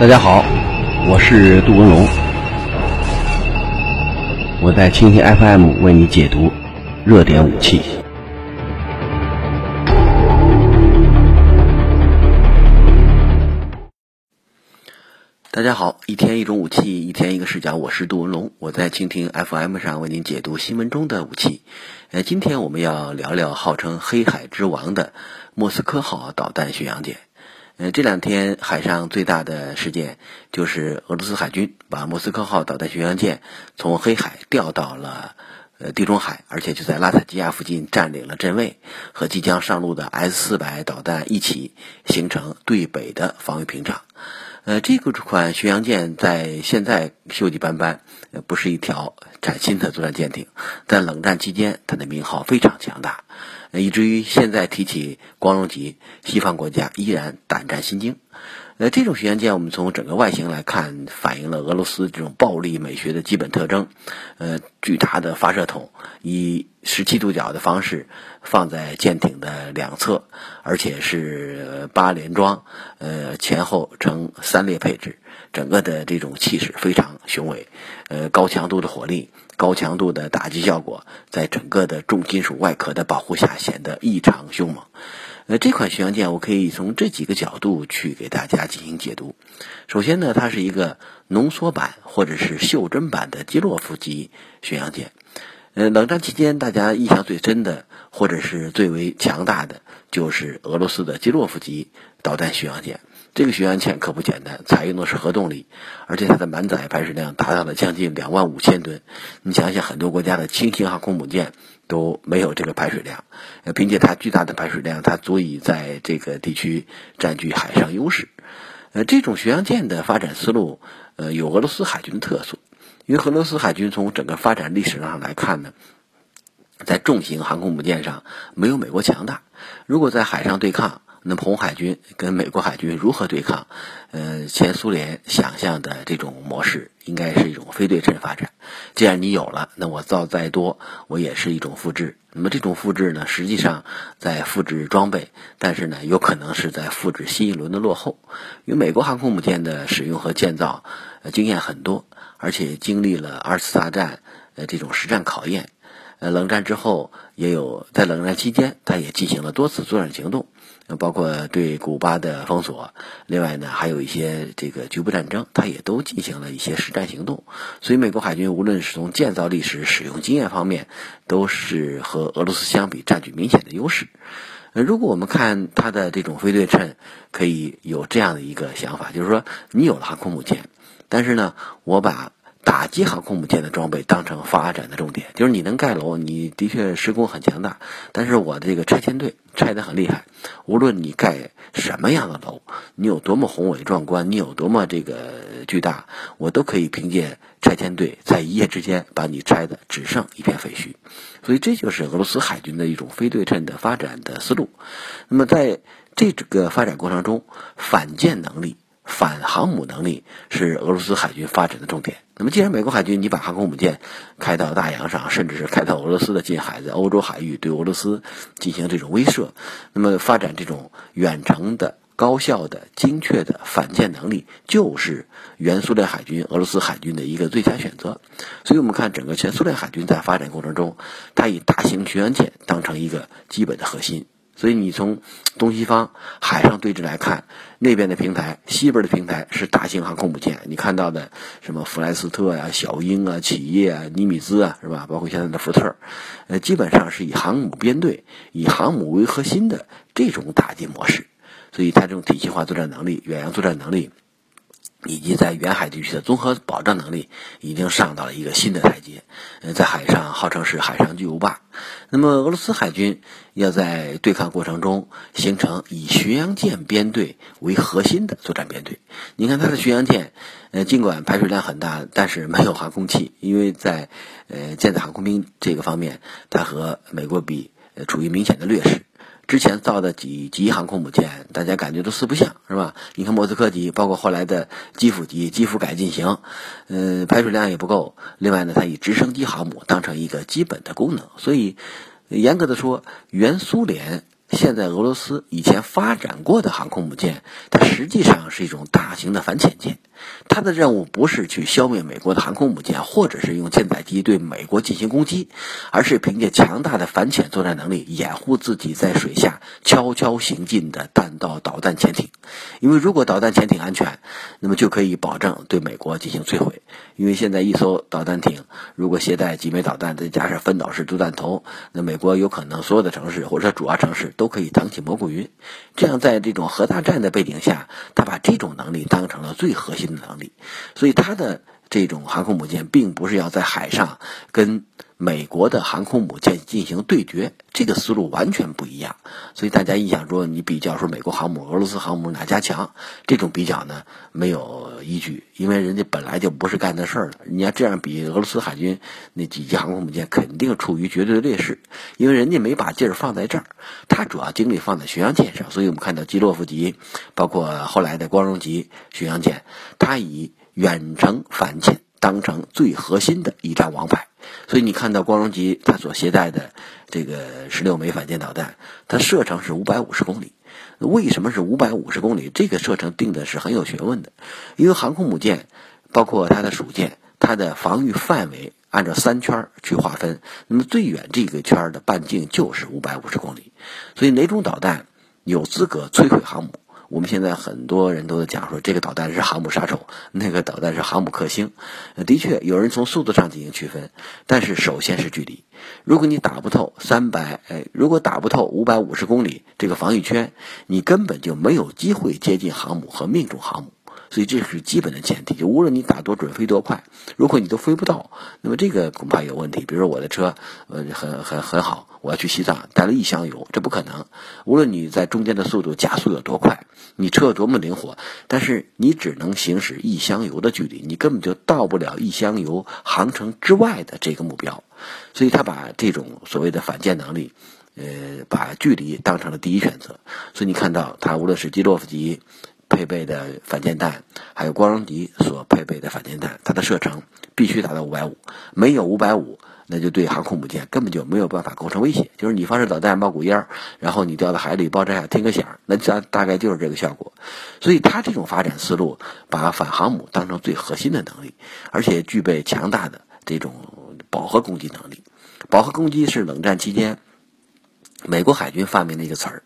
大家好，我是杜文龙，我在蜻蜓 FM 为你解读热点武器。大家好，一天一种武器，一天一个视角，我是杜文龙，我在蜻蜓 FM 上为您解读新闻中的武器。呃，今天我们要聊聊号称黑海之王的莫斯科号导弹巡洋舰。呃，这两天海上最大的事件就是俄罗斯海军把莫斯科号导弹巡洋舰从黑海调到了呃地中海，而且就在拉塔基亚附近占领了阵位，和即将上路的 S 四百导弹一起形成对北的防御屏障。呃，这个款巡洋舰在现在锈迹斑斑，呃，不是一条崭新的作战舰艇，在冷战期间，它的名号非常强大，以至于现在提起光荣级，西方国家依然胆战心惊。呃，这种巡洋舰，我们从整个外形来看，反映了俄罗斯这种暴力美学的基本特征。呃，巨大的发射筒以十七度角的方式放在舰艇的两侧，而且是八连装，呃，前后呈三列配置，整个的这种气势非常雄伟。呃，高强度的火力，高强度的打击效果，在整个的重金属外壳的保护下，显得异常凶猛。呃，这款巡洋舰我可以从这几个角度去给大家进行解读。首先呢，它是一个浓缩版或者是袖珍版的基洛夫级巡洋舰。呃，冷战期间大家印象最深的或者是最为强大的，就是俄罗斯的基洛夫级导弹巡洋舰。这个巡洋舰可不简单，采用的是核动力，而且它的满载排水量达到了将近两万五千吨。你想想，很多国家的轻型航空母舰都没有这个排水量，呃，凭借它巨大的排水量，它足以在这个地区占据海上优势。呃，这种巡洋舰的发展思路，呃，有俄罗斯海军的特色，因为俄罗斯海军从整个发展历史上来看呢，在重型航空母舰上没有美国强大。如果在海上对抗，那么红海军跟美国海军如何对抗？呃，前苏联想象的这种模式应该是一种非对称发展。既然你有了，那我造再多，我也是一种复制。那么这种复制呢，实际上在复制装备，但是呢，有可能是在复制新一轮的落后。因为美国航空母舰的使用和建造经验很多，而且经历了二次大战呃这种实战考验。呃，冷战之后也有，在冷战期间，它也进行了多次作战行动。包括对古巴的封锁，另外呢，还有一些这个局部战争，它也都进行了一些实战行动。所以，美国海军无论是从建造历史、使用经验方面，都是和俄罗斯相比占据明显的优势。呃，如果我们看它的这种非对称，可以有这样的一个想法，就是说，你有了航空母舰，但是呢，我把。打击航空母舰的装备当成发展的重点，就是你能盖楼，你的确施工很强大，但是我的这个拆迁队拆得很厉害。无论你盖什么样的楼，你有多么宏伟壮观，你有多么这个巨大，我都可以凭借拆迁队在一夜之间把你拆的只剩一片废墟。所以这就是俄罗斯海军的一种非对称的发展的思路。那么在这个发展过程中，反舰能力。反航母能力是俄罗斯海军发展的重点。那么，既然美国海军你把航空母舰开到大洋上，甚至是开到俄罗斯的近海，在欧洲海域对俄罗斯进行这种威慑，那么发展这种远程的、高效的、精确的反舰能力，就是原苏联海军、俄罗斯海军的一个最佳选择。所以我们看整个前苏联海军在发展过程中，它以大型巡洋舰当成一个基本的核心。所以你从东西方海上对峙来看，那边的平台，西边的平台是大型航空母舰。你看到的什么弗莱斯特啊、小鹰啊、企业啊、尼米兹啊，是吧？包括现在的福特，呃，基本上是以航母编队、以航母为核心的这种打击模式。所以它这种体系化作战能力、远洋作战能力。以及在远海地区的综合保障能力已经上到了一个新的台阶，呃，在海上号称是海上巨无霸。那么俄罗斯海军要在对抗过程中形成以巡洋舰编队为核心的作战编队。你看它的巡洋舰，呃，尽管排水量很大，但是没有航空器，因为在呃舰载航空兵这个方面，它和美国比，呃，处于明显的劣势。之前造的几级航空母舰，大家感觉都四不像，是吧？你看莫斯科级，包括后来的基辅级、基辅改进型，嗯，排水量也不够。另外呢，它以直升机航母当成一个基本的功能，所以严格的说，原苏联现在俄罗斯以前发展过的航空母舰，它实际上是一种大型的反潜舰。它的任务不是去消灭美国的航空母舰，或者是用舰载机对美国进行攻击，而是凭借强大的反潜作战能力，掩护自己在水下悄悄行进的弹道导弹潜艇。因为如果导弹潜艇安全，那么就可以保证对美国进行摧毁。因为现在一艘导弹艇如果携带几枚导弹，再加上分导式主弹头，那美国有可能所有的城市或者主要城市都可以腾起蘑菇云。这样，在这种核大战的背景下，他把这种能力当成了最核心的。能力，所以他的这种航空母舰并不是要在海上跟。美国的航空母舰进行对决，这个思路完全不一样。所以大家印象中，你比较说美国航母、俄罗斯航母哪家强？这种比较呢没有依据，因为人家本来就不是干那事儿的。你要这样比，俄罗斯海军那几级航空母舰肯定处于绝对的劣势，因为人家没把劲儿放在这儿，他主要精力放在巡洋舰上。所以我们看到基洛夫级，包括后来的光荣级巡洋舰，它以远程反潜当成最核心的一张王牌。所以你看到光荣级它所携带的这个十六枚反舰导弹，它射程是五百五十公里。为什么是五百五十公里？这个射程定的是很有学问的。因为航空母舰，包括它的属舰，它的防御范围按照三圈去划分，那么最远这个圈的半径就是五百五十公里。所以哪种导弹有资格摧毁航母？我们现在很多人都在讲说，这个导弹是航母杀手，那个导弹是航母克星。的确，有人从速度上进行区分，但是首先是距离。如果你打不透三百，哎，如果打不透五百五十公里这个防御圈，你根本就没有机会接近航母和命中航母。所以这是基本的前提，就无论你打多准、飞多快，如果你都飞不到，那么这个恐怕有问题。比如说我的车，呃，很很很好，我要去西藏，带了一箱油，这不可能。无论你在中间的速度加速有多快，你车有多么灵活，但是你只能行驶一箱油的距离，你根本就到不了一箱油航程之外的这个目标。所以他把这种所谓的反舰能力，呃，把距离当成了第一选择。所以你看到他无论是基洛夫级。配备的反舰弹，还有光荣级所配备的反舰弹，它的射程必须达到五百五，没有五百五，那就对航空母舰根本就没有办法构成威胁。就是你发射导弹冒股烟，然后你掉到海里爆炸下听个响，那大大概就是这个效果。所以它这种发展思路，把反航母当成最核心的能力，而且具备强大的这种饱和攻击能力。饱和攻击是冷战期间。美国海军发明的一个词儿，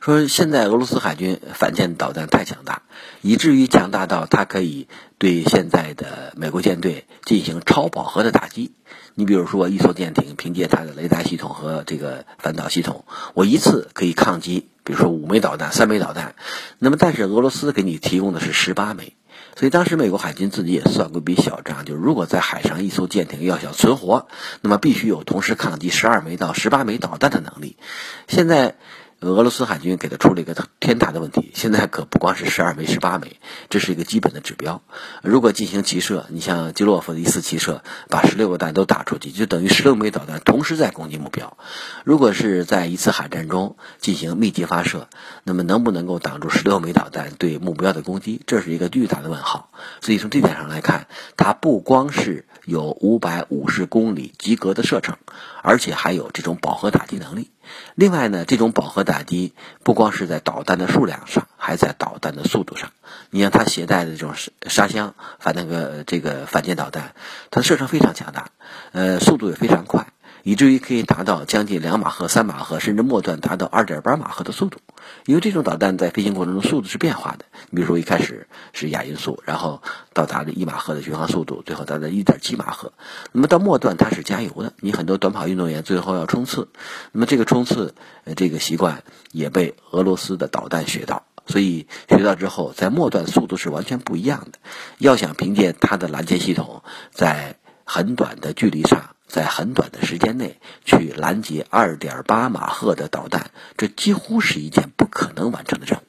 说现在俄罗斯海军反舰导弹太强大，以至于强大到它可以对现在的美国舰队进行超饱和的打击。你比如说，一艘舰艇凭借它的雷达系统和这个反导系统，我一次可以抗击，比如说五枚导弹、三枚导弹。那么，但是俄罗斯给你提供的是十八枚。所以当时美国海军自己也算过一笔小账，就是如果在海上一艘舰艇要想存活，那么必须有同时抗击十二枚到十八枚导弹的能力。现在。俄罗斯海军给他出了一个天大的问题，现在可不光是十二枚、十八枚，这是一个基本的指标。如果进行齐射，你像基洛夫的一次齐射，把十六个弹都打出去，就等于十六枚导弹同时在攻击目标。如果是在一次海战中进行密集发射，那么能不能够挡住十六枚导弹对目标的攻击，这是一个巨大的问号。所以从这点上来看，它不光是有五百五十公里及格的射程，而且还有这种饱和打击能力。另外呢，这种饱和打击不光是在导弹的数量上，还在导弹的速度上。你像它携带的这种沙箱反那个这个反舰导弹，它的射程非常强大，呃，速度也非常快。以至于可以达到将近两马赫、三马赫，甚至末段达到二点八马赫的速度。因为这种导弹在飞行过程中速度是变化的，比如说一开始是亚音速，然后到达了一马赫的巡航速度，最后达到一点七马赫。那么到末段它是加油的，你很多短跑运动员最后要冲刺，那么这个冲刺呃这个习惯也被俄罗斯的导弹学到，所以学到之后在末段速度是完全不一样的。要想凭借它的拦截系统在很短的距离上。在很短的时间内去拦截二点八马赫的导弹，这几乎是一件不可能完成的任务。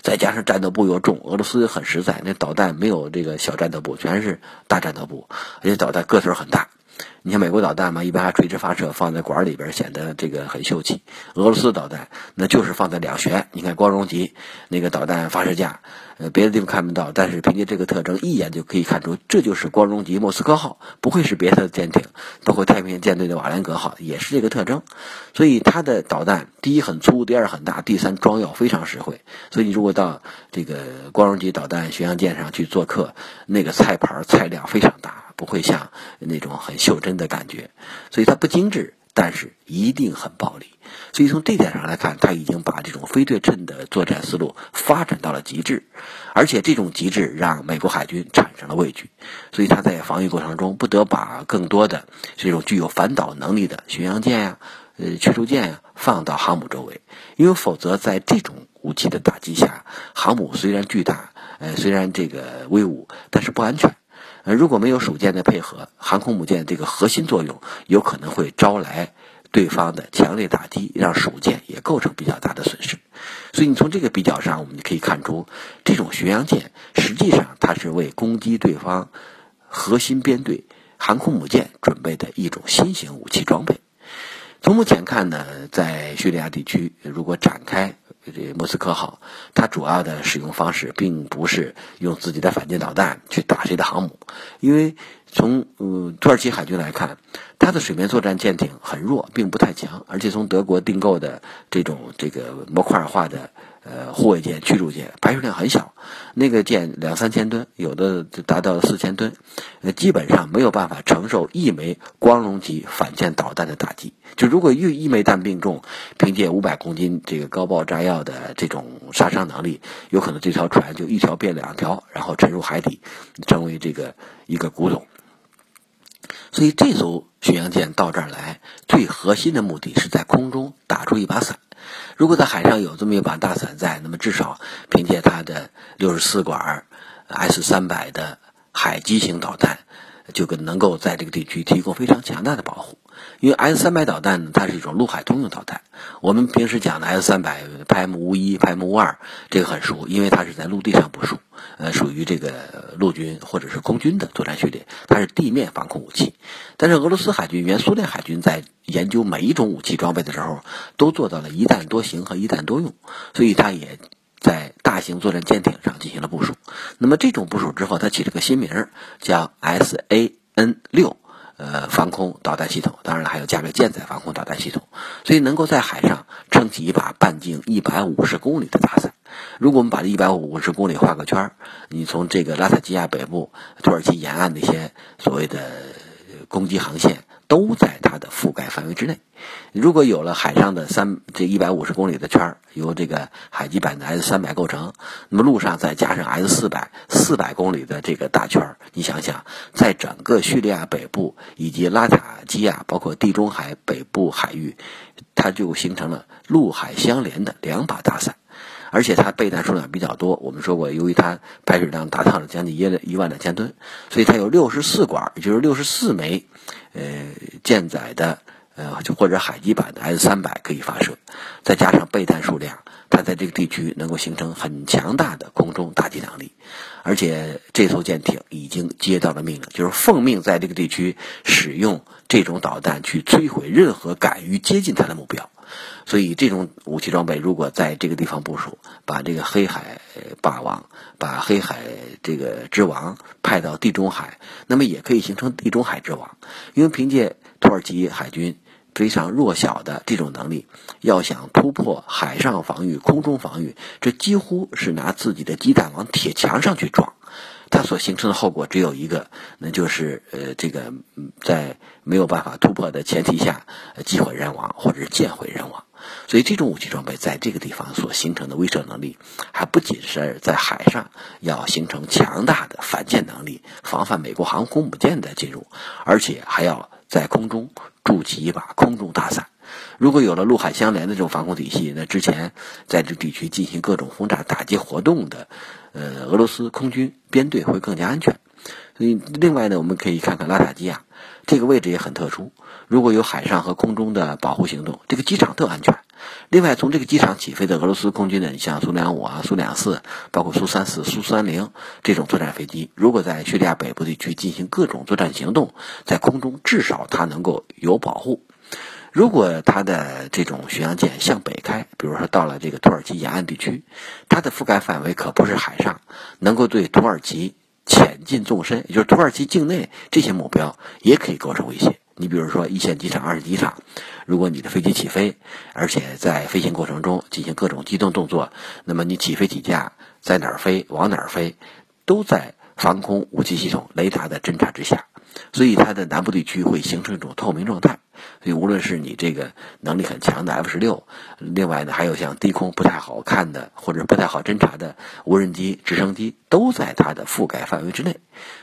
再加上战斗部又重，俄罗斯很实在，那导弹没有这个小战斗部，全是大战斗部，而且导弹个头很大。你像美国导弹嘛，一般还垂直发射，放在管里边显得这个很秀气。俄罗斯导弹那就是放在两舷，你看光荣级那个导弹发射架，呃，别的地方看不到，但是凭借这个特征，一眼就可以看出这就是光荣级莫斯科号，不会是别的舰艇，包括太平洋舰队的瓦良格号也是这个特征。所以它的导弹第一很粗，第二很大，第三装药非常实惠。所以你如果到这个光荣级导弹巡洋舰上去做客，那个菜盘菜量非常大。不会像那种很袖珍的感觉，所以它不精致，但是一定很暴力。所以从这点上来看，他已经把这种非对称的作战思路发展到了极致，而且这种极致让美国海军产生了畏惧，所以他在防御过程中不得把更多的这种具有反导能力的巡洋舰呀、呃驱逐舰呀放到航母周围，因为否则在这种武器的打击下，航母虽然巨大，呃虽然这个威武，但是不安全。呃，如果没有属舰的配合，航空母舰这个核心作用有可能会招来对方的强烈打击，让属舰也构成比较大的损失。所以你从这个比较上，我们就可以看出，这种巡洋舰实际上它是为攻击对方核心编队航空母舰准备的一种新型武器装备。从目前看呢，在叙利亚地区，如果展开。这莫斯科号，它主要的使用方式并不是用自己的反舰导弹去打谁的航母，因为从嗯土耳其海军来看，它的水面作战舰艇很弱，并不太强，而且从德国订购的这种这个模块化的。呃，护卫舰、驱逐舰排水量很小，那个舰两三千吨，有的就达到了四千吨，呃，基本上没有办法承受一枚光荣级反舰导弹的打击。就如果一一枚弹命中，凭借五百公斤这个高爆炸药的这种杀伤能力，有可能这条船就一条变两条，然后沉入海底，成为这个一个古董。所以这艘巡洋舰到这儿来，最核心的目的是在空中打出一把伞。如果在海上有这么一把大伞在，那么至少凭借它的六十四管 S 三百的海基型导弹，就跟能够在这个地区提供非常强大的保护。因为 S 三百导弹呢，它是一种陆海通用导弹。我们平时讲的 S 三百、PM 五一、PM 五二，这个很熟，因为它是在陆地上部署，呃，属于这个陆军或者是空军的作战序列，它是地面防空武器。但是俄罗斯海军、原苏联海军在研究每一种武器装备的时候，都做到了一弹多型和一弹多用，所以它也在大型作战舰艇上进行了部署。那么这种部署之后，它起了个新名儿叫 SAN 六。呃，防空导弹系统，当然了，还有加个舰载防空导弹系统，所以能够在海上撑起一把半径一百五十公里的大伞。如果我们把这一百五十公里画个圈儿，你从这个拉塔基亚北部、土耳其沿岸那些所谓的攻击航线。都在它的覆盖范围之内。如果有了海上的三这一百五十公里的圈，由这个海基版的 S 三百构成，那么陆上再加上 S 四百四百公里的这个大圈，你想想，在整个叙利亚北部以及拉塔基亚，包括地中海北部海域，它就形成了陆海相连的两把大伞。而且它备弹数量比较多，我们说过，由于它排水量达到了将近一一万两千吨，所以它有六十四管，也就是六十四枚，呃，舰载的呃，就或者海基版的 S 三百可以发射，再加上备弹数量，它在这个地区能够形成很强大的空中打击能力。而且这艘舰艇已经接到了命令，就是奉命在这个地区使用这种导弹去摧毁任何敢于接近它的目标。所以，这种武器装备如果在这个地方部署，把这个黑海霸王、把黑海这个之王派到地中海，那么也可以形成地中海之王。因为凭借土耳其海军非常弱小的这种能力，要想突破海上防御、空中防御，这几乎是拿自己的鸡蛋往铁墙上去撞。它所形成的后果只有一个，那就是呃，这个在没有办法突破的前提下，机毁人亡或者是舰毁人亡。所以，这种武器装备在这个地方所形成的威慑能力，还不仅是在海上要形成强大的反舰能力，防范美国航空母舰的进入，而且还要在空中筑起一把空中大伞。如果有了陆海相连的这种防空体系，那之前在这地区进行各种轰炸打击活动的，呃，俄罗斯空军编队会更加安全。所以，另外呢，我们可以看看拉塔基亚这个位置也很特殊。如果有海上和空中的保护行动，这个机场特安全。另外，从这个机场起飞的俄罗斯空军的，你像苏两五啊、苏两四，包括苏三四、苏三零这种作战飞机，如果在叙利亚北部地区进行各种作战行动，在空中至少它能够有保护。如果它的这种巡洋舰向北开，比如说到了这个土耳其沿岸地区，它的覆盖范围可不是海上，能够对土耳其潜进纵深，也就是土耳其境内这些目标也可以构成威胁。你比如说一线机场、二线机场，如果你的飞机起飞，而且在飞行过程中进行各种机动动作，那么你起飞起降在哪儿飞、往哪儿飞，都在防空武器系统、雷达的侦察之下。所以它的南部地区会形成一种透明状态，所以无论是你这个能力很强的 F 十六，另外呢还有像低空不太好看的或者不太好侦察的无人机、直升机，都在它的覆盖范围之内。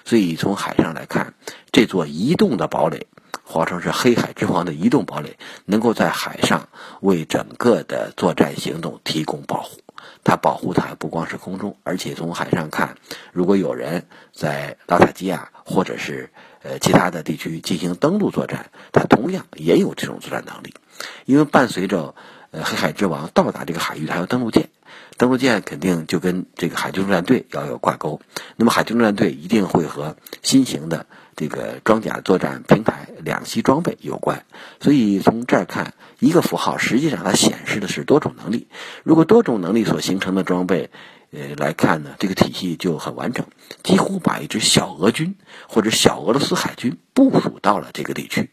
所以从海上来看，这座移动的堡垒，号称是黑海之王的移动堡垒，能够在海上为整个的作战行动提供保护。它保护它不光是空中，而且从海上看，如果有人在拉塔基亚或者是呃其他的地区进行登陆作战，它同样也有这种作战能力。因为伴随着呃黑海之王到达这个海域，它有登陆舰，登陆舰肯定就跟这个海军陆战队要有挂钩。那么海军陆战队一定会和新型的这个装甲作战平台两栖装备有关。所以从这儿看。一个符号实际上它显示的是多种能力。如果多种能力所形成的装备，呃来看呢，这个体系就很完整，几乎把一支小俄军或者小俄罗斯海军部署到了这个地区。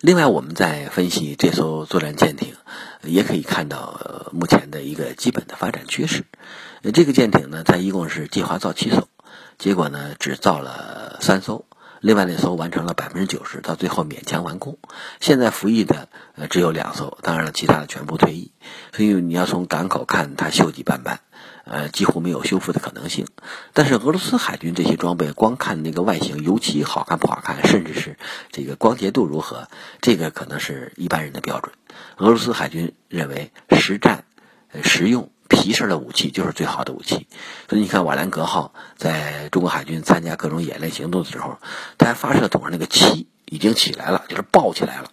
另外，我们在分析这艘作战舰艇，也可以看到目前的一个基本的发展趋势。这个舰艇呢，它一共是计划造七艘，结果呢只造了三艘。另外那艘完成了百分之九十，到最后勉强完工。现在服役的呃只有两艘，当然了，其他的全部退役。所以你要从港口看，它锈迹斑斑，呃，几乎没有修复的可能性。但是俄罗斯海军这些装备，光看那个外形，油漆好看不好看，甚至是这个光洁度如何，这个可能是一般人的标准。俄罗斯海军认为实战，实用。皮实的武器就是最好的武器，所以你看瓦良格号在中国海军参加各种演练行动的时候，它发射筒上那个漆已经起来了，就是爆起来了，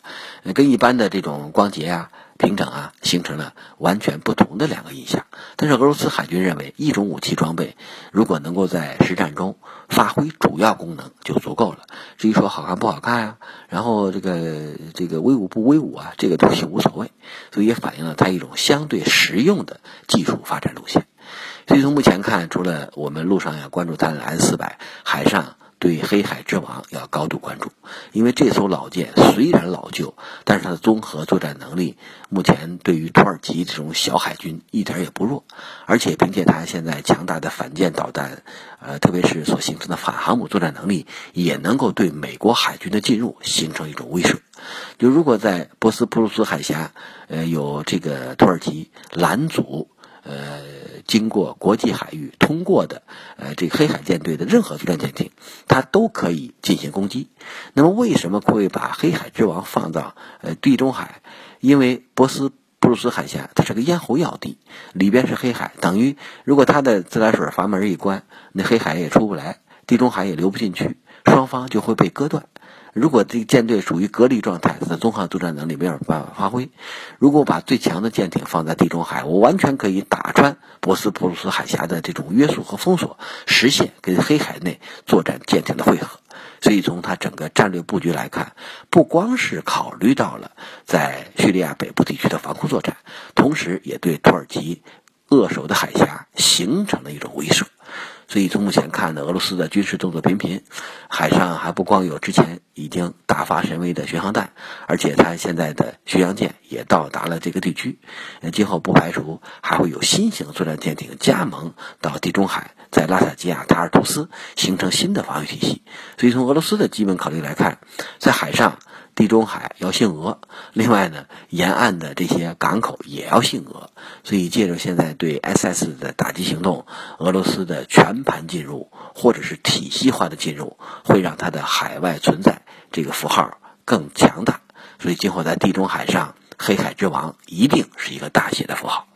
跟一般的这种光洁啊。平整啊，形成了完全不同的两个印象。但是俄罗斯海军认为，一种武器装备如果能够在实战中发挥主要功能就足够了。至于说好看不好看啊，然后这个这个威武不威武啊，这个东西无所谓。所以也反映了它一种相对实用的技术发展路线。所以从目前看，除了我们陆上要关注它的 S 四百，海上。对黑海之王要高度关注，因为这艘老舰虽然老旧，但是它的综合作战能力目前对于土耳其这种小海军一点也不弱，而且凭借它现在强大的反舰导弹，呃，特别是所形成的反航母作战能力，也能够对美国海军的进入形成一种威慑。就如果在博斯普鲁斯海峡，呃，有这个土耳其拦阻，呃。经过国际海域通过的，呃，这个黑海舰队的任何作战舰艇，它都可以进行攻击。那么，为什么会把黑海之王放到呃地中海？因为博斯布鲁斯海峡它是个咽喉要地，里边是黑海，等于如果它的自来水阀门一关，那黑海也出不来，地中海也流不进去，双方就会被割断。如果这个舰队属于隔离状态，它的综合作战能力没有办法发挥。如果把最强的舰艇放在地中海，我完全可以打穿博斯普鲁斯海峡的这种约束和封锁，实现跟黑海内作战舰艇的汇合。所以从它整个战略布局来看，不光是考虑到了在叙利亚北部地区的防空作战，同时也对土耳其扼守的海峡形成了一种威慑。所以从目前看呢，俄罗斯的军事动作频频，海上还不光有之前已经大发神威的巡航弹，而且它现在的巡洋舰也到达了这个地区，今后不排除还会有新型作战舰艇加盟到地中海，在拉塔基亚、塔尔图斯形成新的防御体系。所以从俄罗斯的基本考虑来看，在海上。地中海要信俄，另外呢，沿岸的这些港口也要信俄，所以借着现在对 SS 的打击行动，俄罗斯的全盘进入或者是体系化的进入，会让它的海外存在这个符号更强大，所以今后在地中海上，黑海之王一定是一个大写的符号。